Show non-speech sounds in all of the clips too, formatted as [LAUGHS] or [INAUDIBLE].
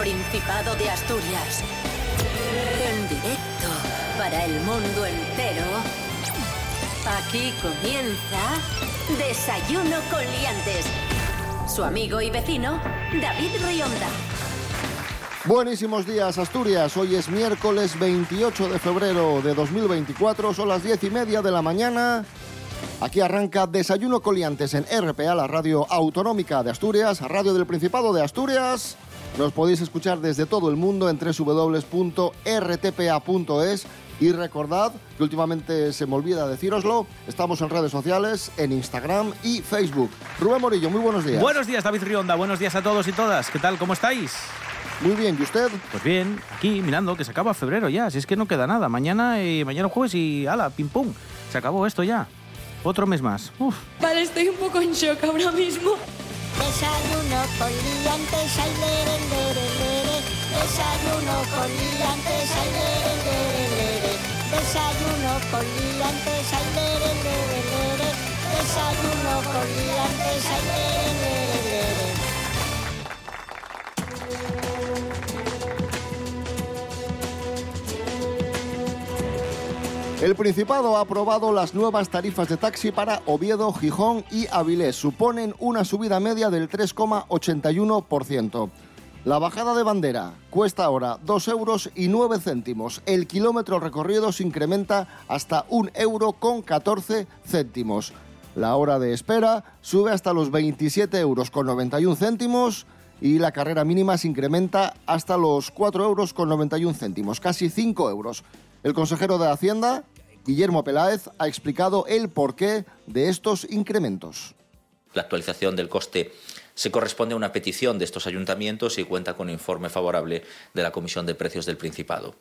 Principado de Asturias. En directo para el mundo entero. Aquí comienza Desayuno con Liantes. Su amigo y vecino, David Rionda. Buenísimos días, Asturias. Hoy es miércoles 28 de febrero de 2024. Son las diez y media de la mañana. Aquí arranca Desayuno Coliantes en RPA, la radio autonómica de Asturias, radio del Principado de Asturias. Nos podéis escuchar desde todo el mundo en www.rtpa.es y recordad que últimamente se me olvida decíroslo, estamos en redes sociales, en Instagram y Facebook. Rubén Morillo, muy buenos días. Buenos días, David Rionda. Buenos días a todos y todas. ¿Qué tal? ¿Cómo estáis? Muy bien, ¿y usted? Pues bien, aquí mirando que se acaba febrero ya, si es que no queda nada. Mañana y mañana jueves y ala, pim pum. Se acabó esto ya. Otro mes más. Uf. Vale, estoy un poco en shock ahora mismo. Desayuno con liantes, ay, lere, lere, lere. Desayuno con liantes, ay, lere, lere, lere. Desayuno con liantes, ay, lere. Desayuno con liantes, ay, lere. El Principado ha aprobado las nuevas tarifas de taxi para Oviedo, Gijón y Avilés. Suponen una subida media del 3,81%. La bajada de bandera cuesta ahora 2 euros y 9 céntimos. El kilómetro recorrido se incrementa hasta 1 euro con 14 céntimos. La hora de espera sube hasta los 27 euros con 91 céntimos y la carrera mínima se incrementa hasta los 4 euros con 91 céntimos, casi 5 euros. El consejero de Hacienda, Guillermo Peláez, ha explicado el porqué de estos incrementos. La actualización del coste se corresponde a una petición de estos ayuntamientos y cuenta con informe favorable de la Comisión de Precios del Principado.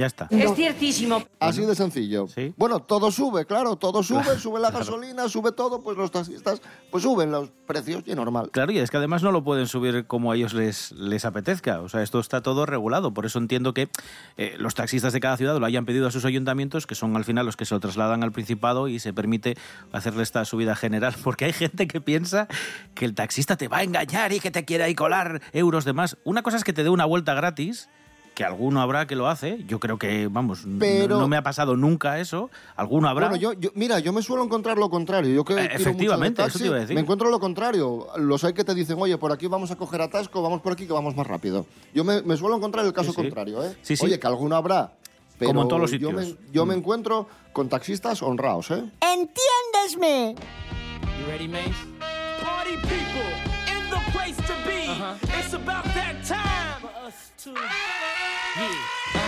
Ya está. Es ciertísimo. Así de sencillo. Sí. Bueno, todo sube, claro, todo sube, Claro, sube la claro. gasolina, sube todo, pues los taxistas pues suben los precios y normal. Claro, y es que además no lo pueden subir como a ellos les, les apetezca. O sea, esto está todo regulado. Por eso entiendo que eh, los taxistas de cada ciudad lo hayan pedido a sus ayuntamientos, que son al final los que se lo trasladan al Principado y se permite hacerle esta subida general. [LAUGHS] Porque hay gente que piensa que el taxista te va a engañar y que te quiere ahí colar euros de más. Una cosa es que te dé una vuelta gratis. Que alguno habrá que lo hace. Yo creo que, vamos, Pero- no me ha pasado nunca eso. Alguno habrá. Bueno, yo, yo- mira, yo me suelo encontrar lo contrario. Yo que Eh, efectivamente, eso taxi, te iba a decir. Me encuentro lo contrario. Los hay que te dicen, oye, por aquí vamos a coger atasco, vamos por aquí que vamos más rápido. Yo me, me suelo encontrar el caso Sí, sí. contrario, ¿eh? Sí, sí. Oye, que alguno habrá. Pero Como en todos los Yo sitios. me, yo me Mm. encuentro con taxistas honrados, ¿eh? Entiéndesme. You ready, Mace? Party people in the place to be. It's about that time for us to.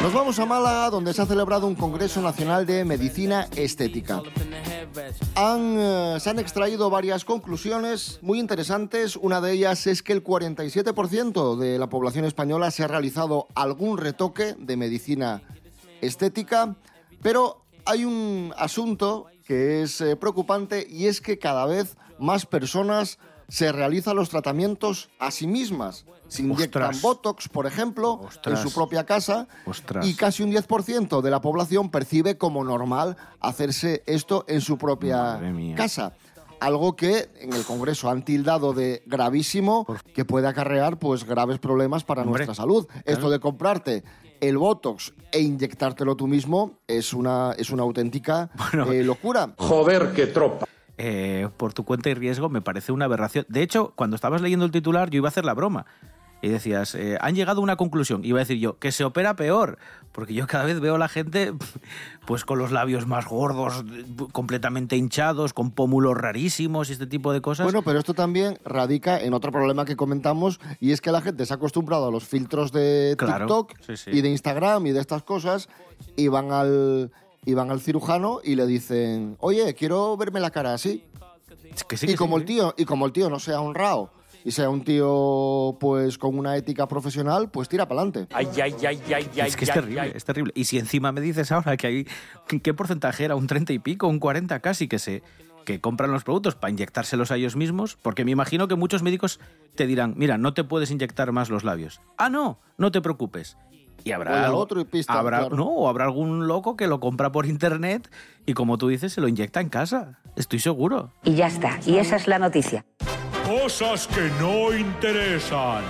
Nos vamos a Málaga, donde se ha celebrado un Congreso Nacional de Medicina Estética. Eh, se han extraído varias conclusiones muy interesantes. Una de ellas es que el 47% de la población española se ha realizado algún retoque de medicina estética, pero hay un asunto que es eh, preocupante y es que cada vez más personas se realizan los tratamientos a sí mismas. Se inyectan Ostras. Botox, por ejemplo, Ostras. en su propia casa Ostras. y casi un 10% de la población percibe como normal hacerse esto en su propia casa. Algo que en el Congreso han tildado de gravísimo, que puede acarrear pues graves problemas para Hombre, nuestra salud. Esto de comprarte el Botox e inyectártelo tú mismo es una, es una auténtica Bueno. eh, locura. Joder, qué tropa. Eh, por tu cuenta y riesgo me parece una aberración. De hecho, cuando estabas leyendo el titular, yo iba a hacer la broma. Y decías, eh, han llegado a una conclusión. Iba a decir yo, que se opera peor. Porque yo cada vez veo a la gente [LAUGHS] pues con los labios más gordos, completamente hinchados, con pómulos rarísimos y este tipo de cosas. Bueno, pero esto también radica en otro problema que comentamos y es que la gente se ha acostumbrado a los filtros de Claro, TikTok sí, sí. y de Instagram y de estas cosas y van al y van al cirujano y le dicen, oye, quiero verme la cara así. Es que sí, y que sí, como el tío y como el tío no sea honrado y sea un tío pues con una ética profesional, pues tira para adelante. Ay, ay, ay, ay, ay. Es que es ay, terrible, ay. es terrible. Y si encima me dices ahora que hay. ¿Qué porcentaje era? ¿Un 30 y pico? ¿Un 40 casi? Que se. que compran los productos para inyectárselos a ellos mismos, porque me imagino que muchos médicos te dirán, mira, no te puedes inyectar más los labios. Ah, no, no te preocupes. Y habrá, al otro y pista, habrá claro. no, o habrá algún loco que lo compra por internet y como tú dices, se lo inyecta en casa. Estoy seguro. Y ya está. Y esa es la noticia. Cosas que no interesan.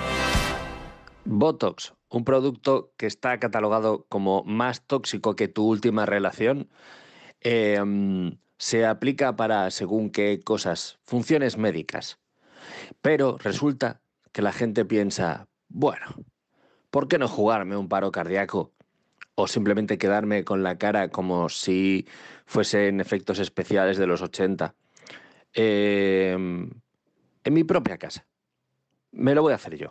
Botox, un producto que está catalogado como más tóxico que tu última relación, eh, mm, se aplica para según qué cosas, funciones médicas. Pero resulta que la gente piensa, bueno, ¿por qué no jugarme un paro cardíaco? O simplemente quedarme con la cara como si fuesen efectos especiales de los 80. Eh, en mi propia casa. Me lo voy a hacer yo.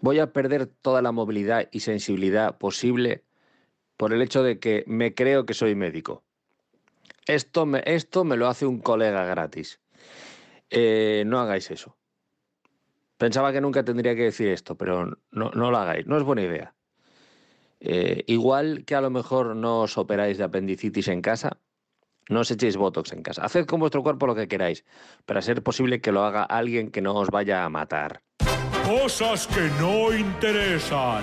Voy a perder toda la movilidad y sensibilidad posible por el hecho de que me creo que soy médico. Esto me, esto me lo hace un colega gratis. Eh, no hagáis eso. Pensaba que nunca tendría que decir esto, pero no, lo hagáis. No es buena idea. Eh, igual que a lo mejor no os operáis de apendicitis en casa, no os echéis botox en casa. Haced con vuestro cuerpo lo que queráis, pero a ser posible que lo haga alguien que no os vaya a matar. Cosas que no interesan.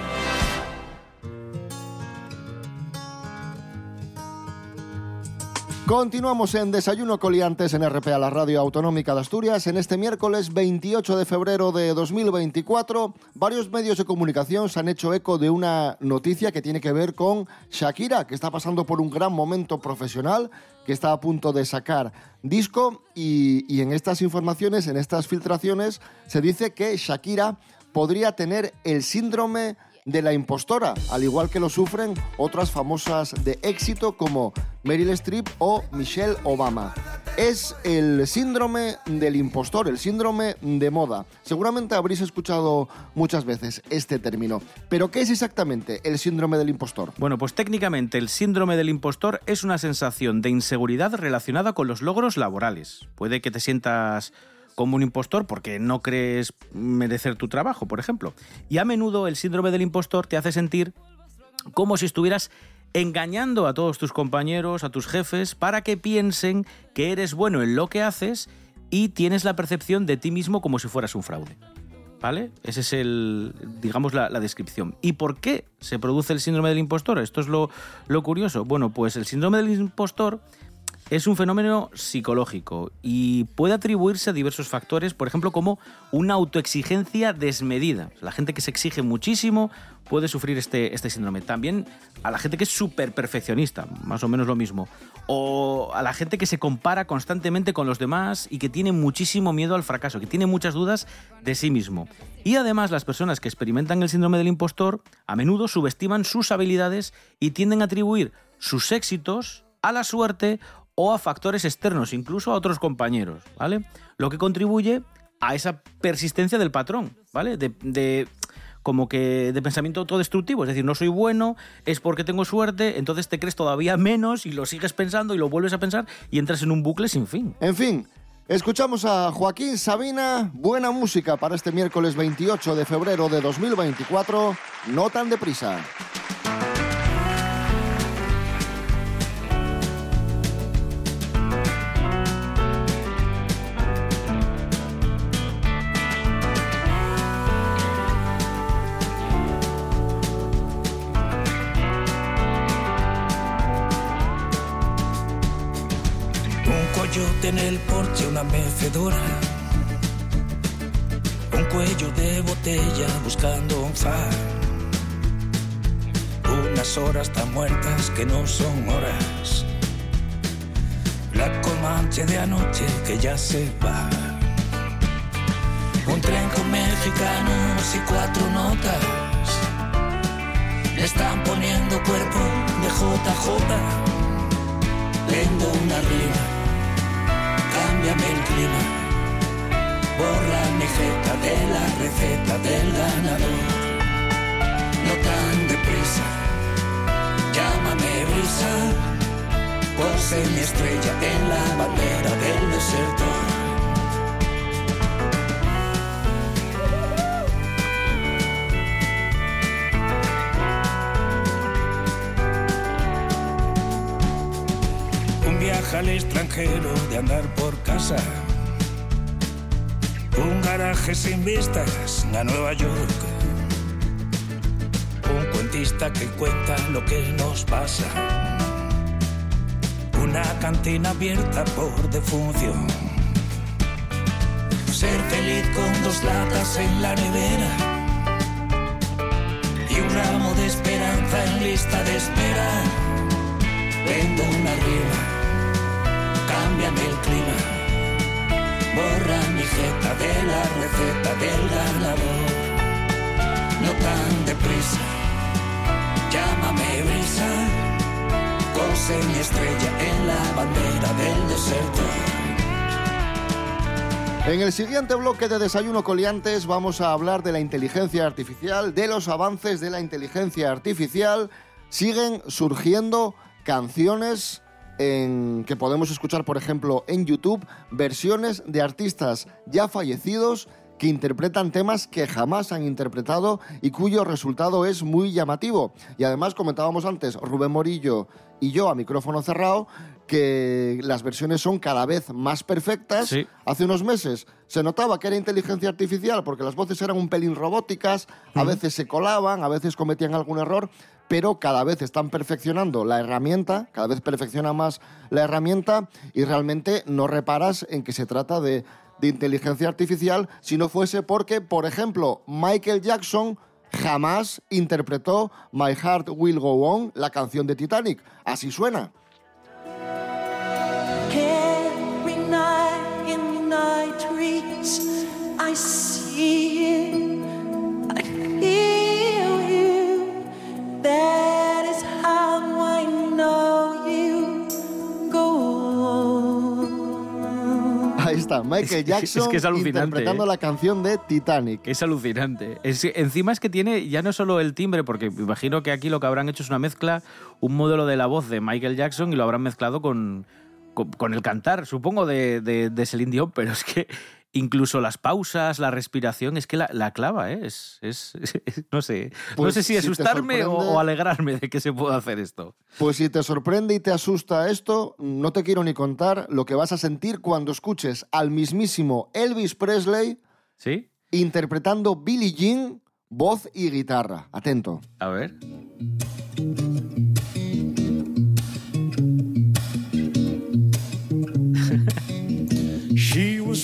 Continuamos en Desayuno Coliantes en RPA, la radio autonómica de Asturias. En este miércoles 28 de febrero de 2024, varios medios de comunicación se han hecho eco de una noticia que tiene que ver con Shakira, que está pasando por un gran momento profesional, que está a punto de sacar disco y, y en estas informaciones, en estas filtraciones, se dice que Shakira podría tener el síndrome de la impostora, al igual que lo sufren otras famosas de éxito como Meryl Streep o Michelle Obama. Es el síndrome del impostor, el síndrome de moda. Seguramente habréis escuchado muchas veces este término. Pero ¿qué es exactamente el síndrome del impostor? Bueno, pues técnicamente el síndrome del impostor es una sensación de inseguridad relacionada con los logros laborales. Puede que te sientas como un impostor porque no crees merecer tu trabajo, por ejemplo. Y a menudo el síndrome del impostor te hace sentir como si estuvieras engañando a todos tus compañeros, a tus jefes, para que piensen que eres bueno en lo que haces y tienes la percepción de ti mismo como si fueras un fraude. ¿Vale? Ese es el, digamos, la, la descripción. ¿Y por qué se produce el síndrome del impostor? Esto es lo, lo curioso. Bueno, pues el síndrome del impostor es un fenómeno psicológico y puede atribuirse a diversos factores, por ejemplo, como una autoexigencia desmedida. La gente que se exige muchísimo puede sufrir este, este síndrome. También a la gente que es súper perfeccionista, más o menos lo mismo. O a la gente que se compara constantemente con los demás y que tiene muchísimo miedo al fracaso, que tiene muchas dudas de sí mismo. Y además las personas que experimentan el síndrome del impostor a menudo subestiman sus habilidades y tienden a atribuir sus éxitos a la suerte o a factores externos, incluso a otros compañeros, ¿vale? Lo que contribuye a esa persistencia del patrón, ¿vale? De, como que de pensamiento autodestructivo, es decir, no soy bueno, es porque tengo suerte, entonces te crees todavía menos y lo sigues pensando y lo vuelves a pensar y entras en un bucle sin fin. En fin, escuchamos a Joaquín Sabina, buena música para este miércoles 28 de febrero de 2024, no tan deprisa. Una mecedora. Un cuello de botella buscando un far. Unas horas tan muertas que no son horas. La comanche de anoche que ya se va. Un tren con mexicanos y cuatro notas. Le están poniendo cuerpo de JJ. Vendo una rima de la receta del ganador. No tan deprisa, llámame brisa. Pose mi estrella en la bandera del desertor. Un viaje al extranjero de andar por casa. Un garaje sin vistas a Nueva York. Un cuentista que cuenta lo que nos pasa. Una cantina abierta por defunción. Ser feliz con dos latas en la nevera. y un ramo de esperanza en lista de espera. Vendo una riba, cámbiame el clima, borra mi jeta de la receta del ganador. No tan deprisa, llámame brisa, cose mi estrella en la bandera del desierto. En el siguiente bloque de Desayuno Coliantes vamos a hablar de la inteligencia artificial, de los avances de la inteligencia artificial. Siguen surgiendo canciones en, que podemos escuchar, por ejemplo, en YouTube, versiones de artistas ya fallecidos que interpretan temas que jamás han interpretado y cuyo resultado es muy llamativo. Y además comentábamos antes, Rubén Morillo y yo a micrófono cerrado, que las versiones son cada vez más perfectas. Hace unos meses se notaba que era inteligencia artificial porque las voces eran un pelín robóticas, a veces se colaban, a veces cometían algún error, pero cada vez están perfeccionando la herramienta, cada vez perfecciona más la herramienta y realmente no reparas en que se trata de, de inteligencia artificial si no fuese porque, por ejemplo, Michael Jackson jamás interpretó My Heart Will Go On, la canción de Titanic. Así suena. Está, Michael Jackson es que es alucinante, interpretando ¿eh? la canción de Titanic. Es alucinante. Es- encima es que tiene ya no solo el timbre, porque me imagino que aquí lo que habrán hecho es una mezcla, un modelo de la voz de Michael Jackson y lo habrán mezclado con, con, con el cantar, supongo, de, de, de Celine Dion, pero es que incluso las pausas, la respiración, es que la, la clava, ¿eh? Es, es- [LAUGHS] es- no sé. no Pues sé si asustarme o alegrarme de que se pueda hacer esto. Pues si te sorprende y te asusta esto, no te quiero ni contar lo que vas a sentir cuando escuches al mismísimo Elvis Presley ¿Sí? interpretando Billie Jean, voz y guitarra. Atento. A ver.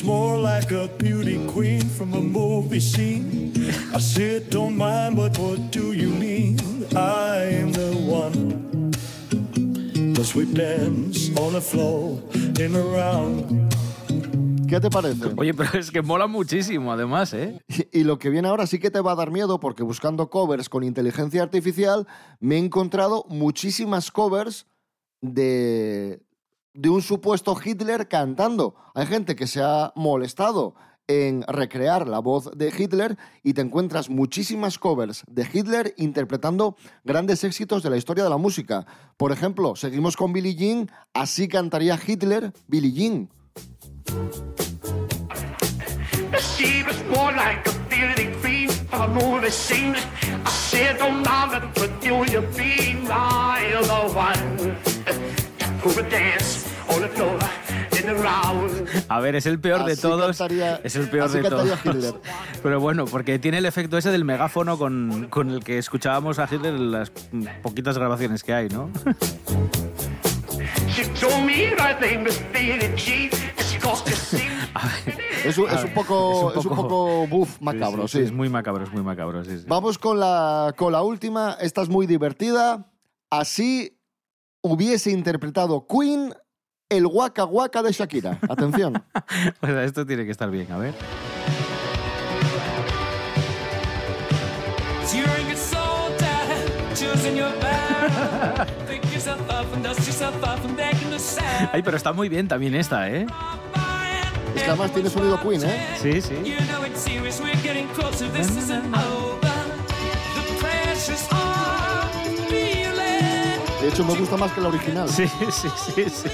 More like a beauty queen from a movie scene. I said, Don't mind, but what do you mean? I am the one. Cause we dance on the floor in a round. ¿Qué te parece? Oye, pero es que mola muchísimo, además, ¿eh? Y lo que viene ahora sí que te va a dar miedo porque buscando covers con inteligencia artificial me he encontrado muchísimas covers de, de un supuesto Hitler cantando. Hay gente que se ha molestado en recrear la voz de Hitler y te encuentras muchísimas covers de Hitler interpretando grandes éxitos de la historia de la música. Por ejemplo, seguimos con Billie Jean, así cantaría Hitler Billie Jean. A ver, es el peor de todos. cantaría- es el peor así de todos. Hitler. [LAUGHS] Pero bueno, porque tiene el efecto ese del megáfono con, con el que escuchábamos a Hitler en las poquitas grabaciones que hay, ¿no? [LAUGHS] Es un, es un poco, Es un poco- buff macabro, sí. Es muy macabro, es muy macabro, sí, sí. Vamos con la, con la última. Esta es muy divertida. Así hubiese interpretado Queen el Waka Waka de Shakira. [LAUGHS] Atención. Sea, esto tiene que estar bien, a ver. Ay, pero está muy bien también esta, ¿eh? Es que además tiene sonido Queen, ¿eh? Sí, sí. De hecho, me gusta más que la original. Sí, sí, sí, sí.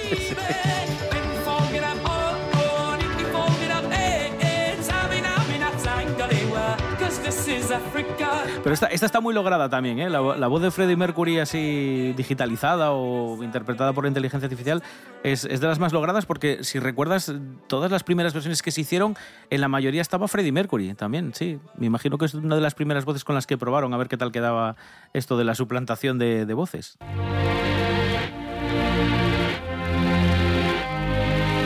Pero esta, esta está muy lograda también, ¿eh? La, la voz de Freddie Mercury así digitalizada o interpretada por la inteligencia artificial es, es de las más logradas porque si recuerdas todas las primeras versiones que se hicieron, en la mayoría estaba Freddie Mercury también, sí. Me imagino que es una de las primeras voces con las que probaron a ver qué tal quedaba esto de la suplantación de, de voces.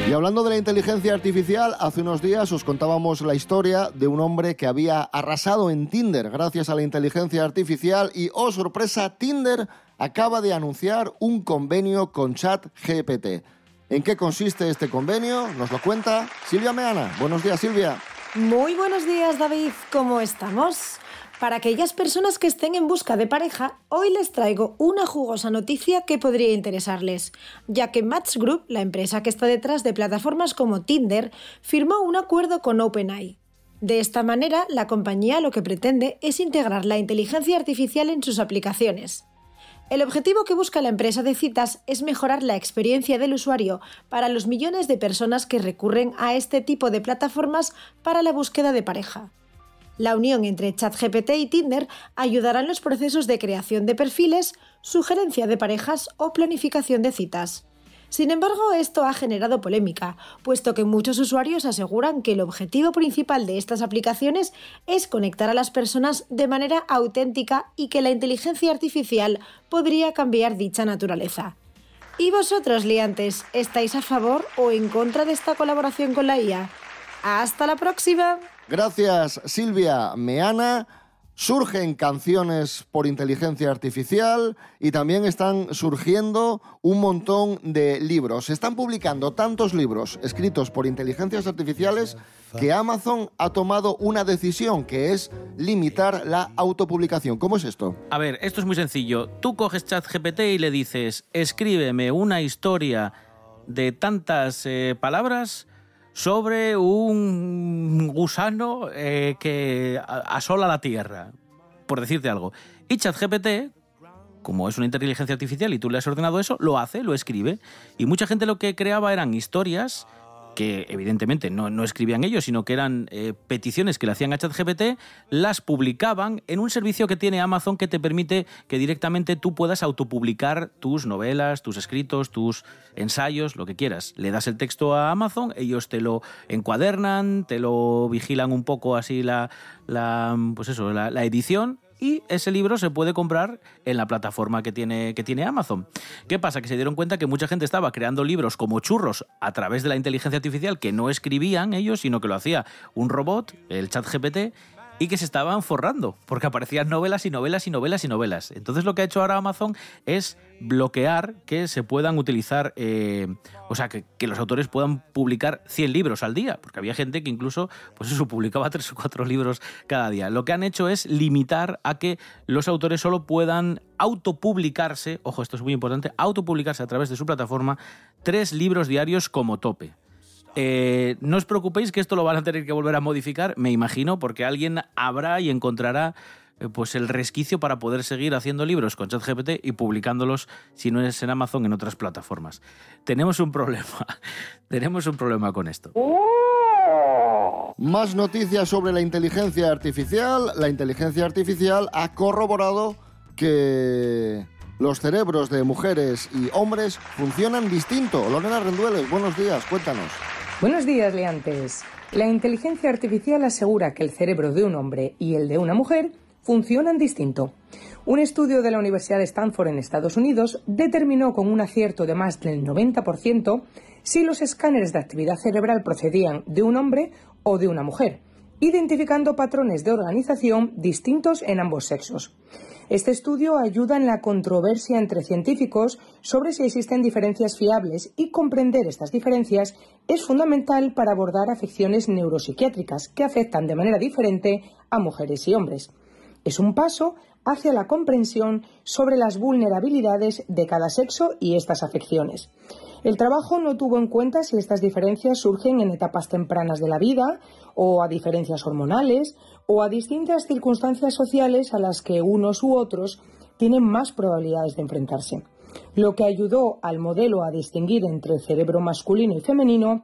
Y hablando de la inteligencia artificial, hace unos días os contábamos la historia de un hombre que había arrasado en Tinder gracias a la inteligencia artificial y, oh sorpresa, Tinder acaba de anunciar un convenio con ChatGPT. ¿En qué consiste este convenio? Nos lo cuenta Silvia Meana. Buenos días, Silvia. Muy buenos días, David. ¿Cómo estamos? Para aquellas personas que estén en busca de pareja, hoy les traigo una jugosa noticia que podría interesarles, ya que Match Group, la empresa que está detrás de plataformas como Tinder, firmó un acuerdo con OpenAI. De esta manera, la compañía lo que pretende es integrar la inteligencia artificial en sus aplicaciones. El objetivo que busca la empresa de citas es mejorar la experiencia del usuario para los millones de personas que recurren a este tipo de plataformas para la búsqueda de pareja. La unión entre ChatGPT y Tinder ayudará en los procesos de creación de perfiles, sugerencia de parejas o planificación de citas. Sin embargo, esto ha generado polémica, puesto que muchos usuarios aseguran que el objetivo principal de estas aplicaciones es conectar a las personas de manera auténtica y que la inteligencia artificial podría cambiar dicha naturaleza. ¿Y vosotros, liantes, estáis a favor o en contra de esta colaboración con la IA? ¡Hasta la próxima! Gracias, Silvia Meana. Surgen canciones por inteligencia artificial y también están surgiendo un montón de libros. Se están publicando tantos libros escritos por inteligencias artificiales que Amazon ha tomado una decisión que es limitar la autopublicación. ¿Cómo es esto? A ver, esto es muy sencillo. Tú coges ChatGPT y le dices, escríbeme una historia de tantas eh, palabras sobre un gusano eh, que asola la Tierra, por decirte algo. Y ChatGPT, como es una inteligencia artificial y tú le has ordenado eso, lo hace, lo escribe. Y mucha gente lo que creaba eran historias que evidentemente no, no escribían ellos, sino que eran eh, peticiones que le hacían a ChatGPT, las publicaban en un servicio que tiene Amazon que te permite que directamente tú puedas autopublicar tus novelas, tus escritos, tus ensayos, lo que quieras. Le das el texto a Amazon, ellos te lo encuadernan, te lo vigilan un poco así la, la pues eso, la, la edición y ese libro se puede comprar en la plataforma que tiene, que tiene Amazon. ¿Qué pasa? Que se dieron cuenta que mucha gente estaba creando libros como churros a través de la inteligencia artificial que no escribían ellos, sino que lo hacía un robot, el chat GPT, y que se estaban forrando, porque aparecían novelas y novelas y novelas y novelas. Entonces lo que ha hecho ahora Amazon es bloquear que se puedan utilizar, eh, o sea, que, los autores puedan publicar 100 libros al día, porque había gente que incluso, pues eso, [LAUGHS] publicaba 3 o 4 libros cada día. Lo que han hecho es limitar a que los autores solo puedan autopublicarse, ojo, esto es muy importante, autopublicarse a través de su plataforma, tres libros diarios como tope. Eh, no os preocupéis que esto lo van a tener que volver a modificar, me imagino, porque alguien habrá y encontrará eh, pues el resquicio para poder seguir haciendo libros con ChatGPT y publicándolos, si no es en Amazon, en otras plataformas. Tenemos un problema. [LAUGHS] Tenemos un problema con esto. Más noticias sobre la inteligencia artificial. La inteligencia artificial ha corroborado que los cerebros de mujeres y hombres funcionan distinto. Lorena Rendueles, buenos días, cuéntanos. Buenos días, Leantes. La inteligencia artificial asegura que el cerebro de un hombre y el de una mujer funcionan distinto. Un estudio de la Universidad de Stanford en Estados Unidos determinó con un acierto de más del 90% si los escáneres de actividad cerebral procedían de un hombre o de una mujer, identificando patrones de organización distintos en ambos sexos. Este estudio ayuda en la controversia entre científicos sobre si existen diferencias fiables y comprender estas diferencias es fundamental para abordar afecciones neuropsiquiátricas que afectan de manera diferente a mujeres y hombres. Es un paso hacia la comprensión sobre las vulnerabilidades de cada sexo y estas afecciones. El trabajo no tuvo en cuenta si estas diferencias surgen en etapas tempranas de la vida o a diferencias hormonales o a distintas circunstancias sociales a las que unos u otros tienen más probabilidades de enfrentarse. Lo que ayudó al modelo a distinguir entre cerebro masculino y femenino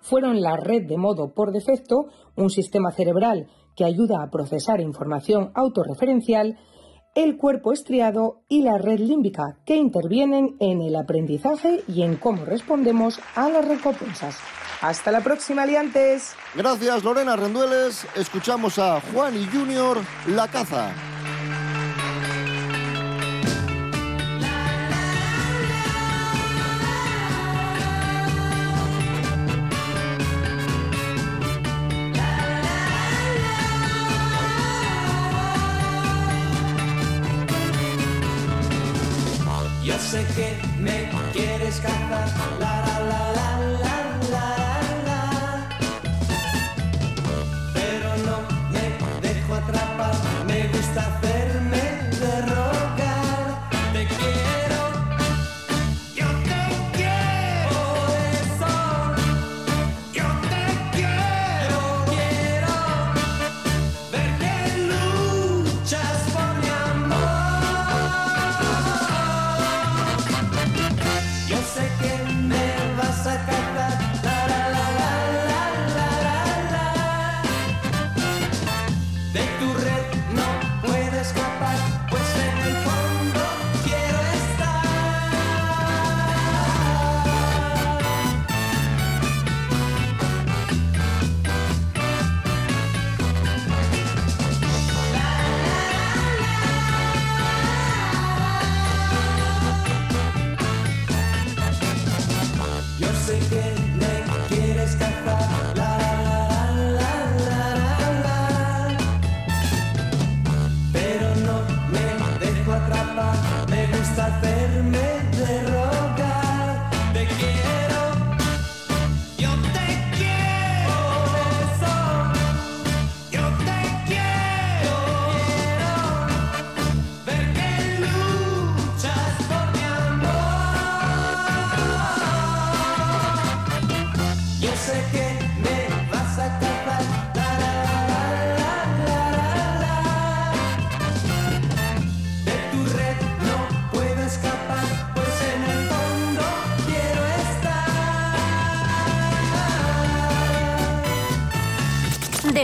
fueron la red de modo por defecto, un sistema cerebral que ayuda a procesar información autorreferencial, el cuerpo estriado y la red límbica, que intervienen en el aprendizaje y en cómo respondemos a las recompensas. Hasta la próxima, aliantes. Gracias, Lorena Rendueles. Escuchamos a Juan y Junior, La Caza.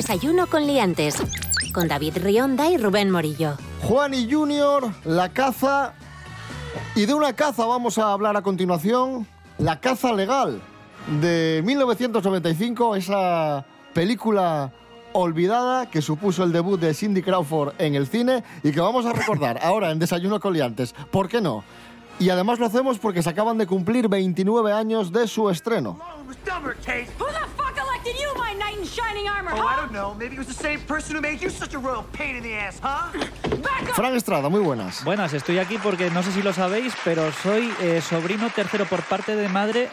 Desayuno con liantes. Con David Rionda y Rubén Morillo. Juan y Junior, la caza. Y de una caza vamos a hablar a continuación. La caza legal de 1995, esa película olvidada que supuso el debut de Cindy Crawford en el cine y que vamos a recordar ahora en Desayuno con Liantes. ¿Por qué no? Y además lo hacemos porque se acaban de cumplir 29 años de su estreno. Elected you my knight in shining armor, Oh, I huh? don't know. Maybe it was the same person who made you such a royal pain in the ass, huh? Fran Estrada, muy buenas. Buenas, estoy aquí porque no sé si lo sabéis, pero soy eh, sobrino tercero por parte de madre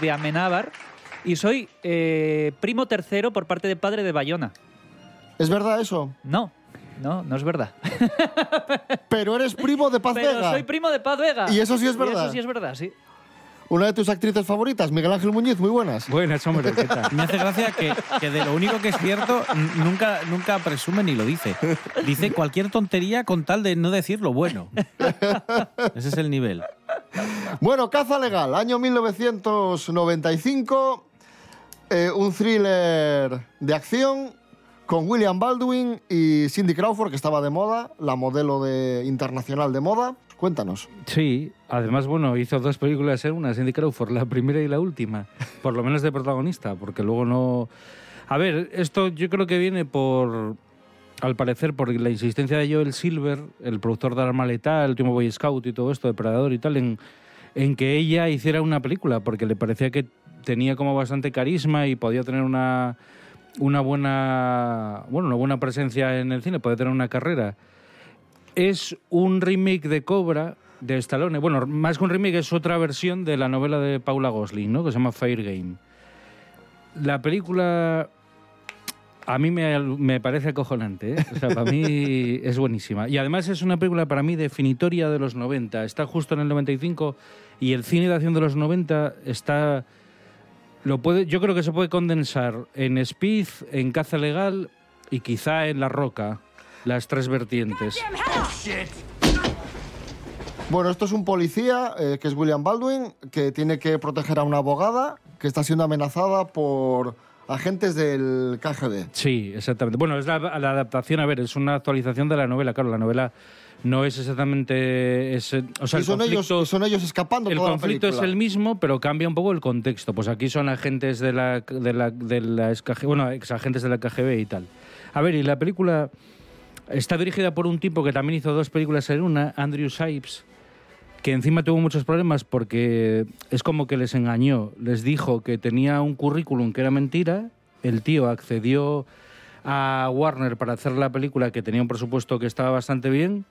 de Amenábar y soy eh, primo tercero por parte de padre de Bayona. ¿Es verdad eso? No, no, no es verdad. Pero eres primo de Paz [LAUGHS] Pero Vega. soy primo de Paz Vega. ¿Y eso sí es Y verdad? eso sí es verdad, sí. Una de tus actrices favoritas, Miguel Ángel Muñiz, muy buenas. Buenas, hombre, ¿qué tal? Me hace gracia que, que de lo único que es cierto nunca, nunca presume ni lo dice. Dice cualquier tontería con tal de no decir lo bueno. Ese es el nivel. Bueno, Caza Legal, año 1995, eh, un thriller de acción con William Baldwin y Cindy Crawford, que estaba de moda, la modelo de, internacional de moda. Cuéntanos. Sí, además, bueno, hizo dos películas en una, Cindy Crawford, la primera y la última, por lo menos de protagonista, porque luego no... A ver, esto yo creo que viene por, al parecer, por la insistencia de Joel Silver, el productor de Arma Letal, el último Boy Scout y todo esto, Depredador y tal, en, en que ella hiciera una película, porque le parecía que tenía como bastante carisma y podía tener una, una buena bueno una buena presencia en el cine, podía tener una carrera. Es un remake de Cobra de Stallone. Bueno, más que un remake es otra versión de la novela de Paula Gosling, ¿no? Que se llama Fire Game. La película a mí me, me parece acojonante, ¿eh? O sea, para mí [LAUGHS] es buenísima. Y además es una película para mí definitoria de los 90. Está justo en el 95 y el cine de acción de los 90 está... Lo puede, yo creo que se puede condensar en Speed, en Caza Legal y quizá en La Roca, las tres vertientes. Bueno, esto es un policía, eh, que es William Baldwin, que tiene que proteger a una abogada que está siendo amenazada por agentes del KGB. Sí, exactamente. Bueno, es la, la adaptación, a ver, es una actualización de la novela. Claro, la novela no es exactamente... Es, eh, o sea, y, son ellos, conflicto- son ellos escapando El toda la conflicto es el mismo, pero cambia un poco el contexto. Pues aquí son agentes de la, de la, de la bueno, ex agentes de la KGB y tal. A ver, y la película está dirigida por un tipo que también hizo dos películas en una, Andrew Sipes, que encima tuvo muchos problemas porque es como que les engañó. Les dijo que tenía un currículum que era mentira. El tío accedió a Warner para hacer la película que tenía un presupuesto que estaba bastante bien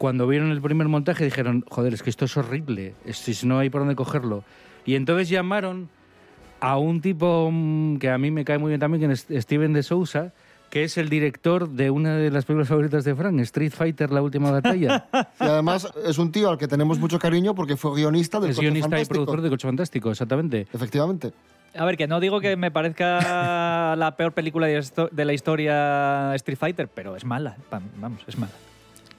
cuando vieron el primer montaje dijeron, joder, es que esto es horrible, si no hay por dónde cogerlo. Y entonces llamaron a un tipo mm, que a mí me cae muy bien también, que es Steven de Sousa, que es el director de una de las películas favoritas de Frank, Street Fighter, La Última Batalla. [LAUGHS] Y además es un tío al que tenemos mucho cariño porque fue guionista del es Coche guionista y productor de Coche Fantástico, exactamente. Efectivamente. A ver, que no digo que me parezca la peor película de la historia Street Fighter, pero es mala. Vamos, es mala.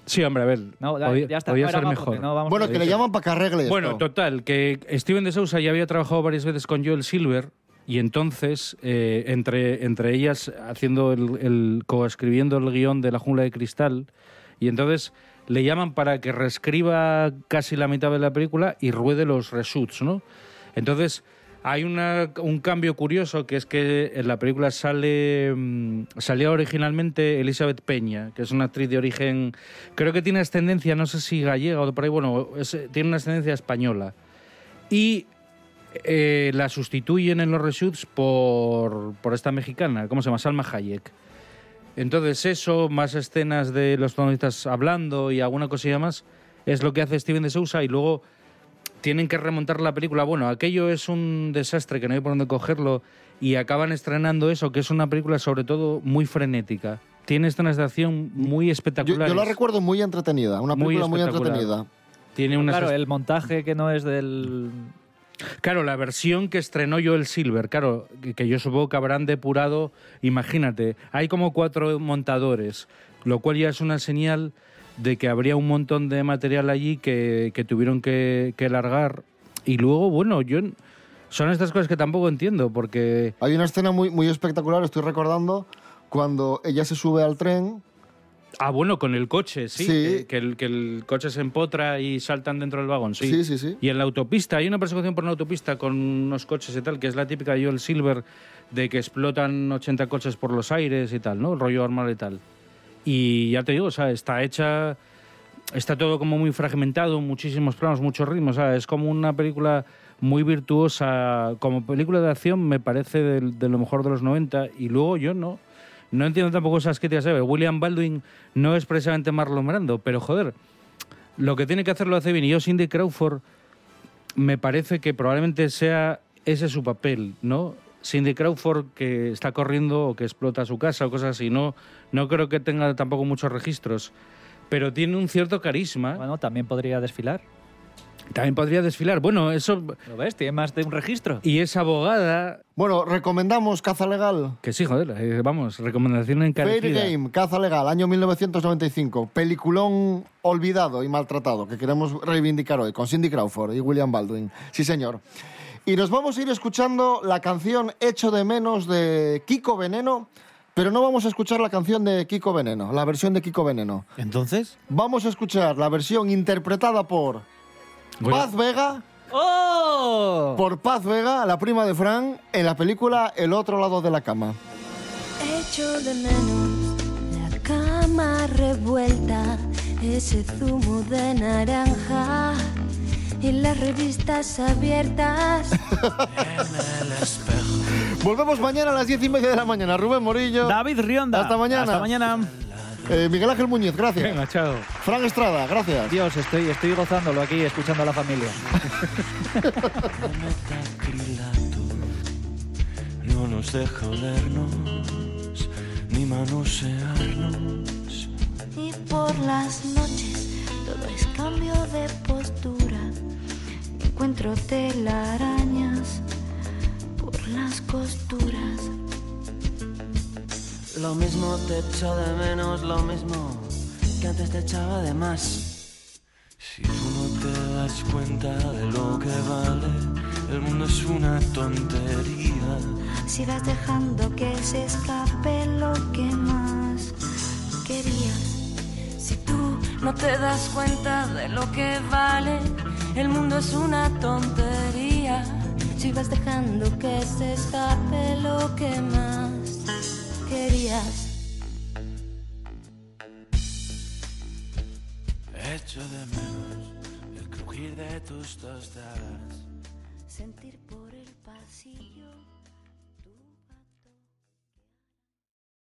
Sí, hombre, a ver, No, ya, podía, ya está. podía fuera, ser mejor. no vamos Bueno, que le llaman para que arregle esto. Bueno, total, que Steven de Sousa ya había trabajado varias veces con Joel Silver y entonces, eh, entre, entre ellas, haciendo el, coescribiendo el guion de La Jungla de Cristal, y entonces le llaman para que reescriba casi la mitad de la película y ruede los reshoots, ¿no? Entonces, hay una- un cambio curioso que es que en la película sale mm, salía originalmente Elizabeth Peña, que es una actriz de origen, creo que tiene ascendencia, no sé si gallega o por ahí, bueno, tiene una ascendencia española. Y eh, la sustituyen en los reshoots por, por esta mexicana, ¿cómo se llama? Salma Hayek. Entonces eso, más escenas de los protagonistas hablando y alguna cosilla más, es lo que hace Steven de Sousa y luego tienen que remontar la película. Bueno, aquello es un desastre que no hay por dónde cogerlo y acaban estrenando eso, que es una película sobre todo muy frenética. Tiene escenas de acción muy espectaculares. yo la recuerdo muy entretenida, una película muy, entretenida. Tiene unas Claro, el montaje que no es del. Claro, la versión que estrenó Joel Silver, claro, que, yo supongo que habrán depurado, imagínate, hay como cuatro montadores, lo cual ya es una señal de que habría un montón de material allí que, tuvieron que, que largar. Y luego, bueno, yo son estas cosas que tampoco entiendo, porque Hay una escena muy, muy espectacular, estoy recordando, cuando ella se sube al tren. Ah, bueno, con el coche, sí. Sí. Que, el, que el coche se empotra y saltan dentro del vagón, sí. Sí, sí, sí. Y en la autopista, hay una persecución por una autopista con unos coches y tal, que es la típica de Joel Silver, de que explotan 80 coches por los aires y tal, ¿no? El rollo armado y tal. Y ya te digo, o sea, está hecha. Está todo como muy fragmentado, muchísimos planos, muchos ritmos. O sea, es como una película muy virtuosa. Como película de acción, me parece de, de lo mejor de los 90. Y luego yo no. No entiendo tampoco esas críticas. ¿sabes? William Baldwin no es precisamente Marlon Brando, pero joder, lo que tiene que hacer lo hace bien. Y yo, Cindy Crawford, me parece que probablemente sea ese su papel, ¿no? Cindy Crawford que está corriendo o que explota su casa o cosas así. No, no creo que tenga tampoco muchos registros, pero tiene un cierto carisma. Bueno, también podría desfilar. También podría desfilar. Bueno, eso... ¿Lo ves? Tiene más de un registro. Y es abogada... Bueno, recomendamos Caza Legal. Que sí, joder, eh, vamos, recomendación Fair encarecida. Game, Caza Legal, año 1995. Peliculón olvidado y maltratado que queremos reivindicar hoy con Cindy Crawford y William Baldwin. Sí, señor. Y nos vamos a ir escuchando la canción Hecho de Menos de Kiko Veneno, pero no vamos a escuchar la canción de Kiko Veneno, la versión de Kiko Veneno. Entonces, Vamos a escuchar la versión interpretada por Paz Vega. ¡Oh! Por Paz Vega, la prima de Fran, en la película El otro lado de la cama. Echo de menos la cama revuelta, ese zumo de naranja y las revistas abiertas. Volvemos mañana a las diez y media de la mañana. Rubén Morillo. David Rionda. Hasta mañana. Hasta mañana. Eh, Miguel Ángel Muñiz, gracias. Venga, chao. Fran Estrada, gracias. Dios, estoy, estoy gozándolo aquí, escuchando a la familia. No nos deja olernos ni manosearnos. Y por las noches todo es cambio de postura. Encuentro telarañas por las costuras. Lo mismo te echo de menos, lo mismo que antes te echaba de más. Si tú no te das cuenta de lo que vale, el mundo es una tontería. Si vas dejando que se escape lo que más querías. Si tú no te das cuenta de lo que vale, el mundo es una tontería. Si vas dejando que se escape lo que más Echo de menos el crujir de tus tostadas. Sentir por el pasillo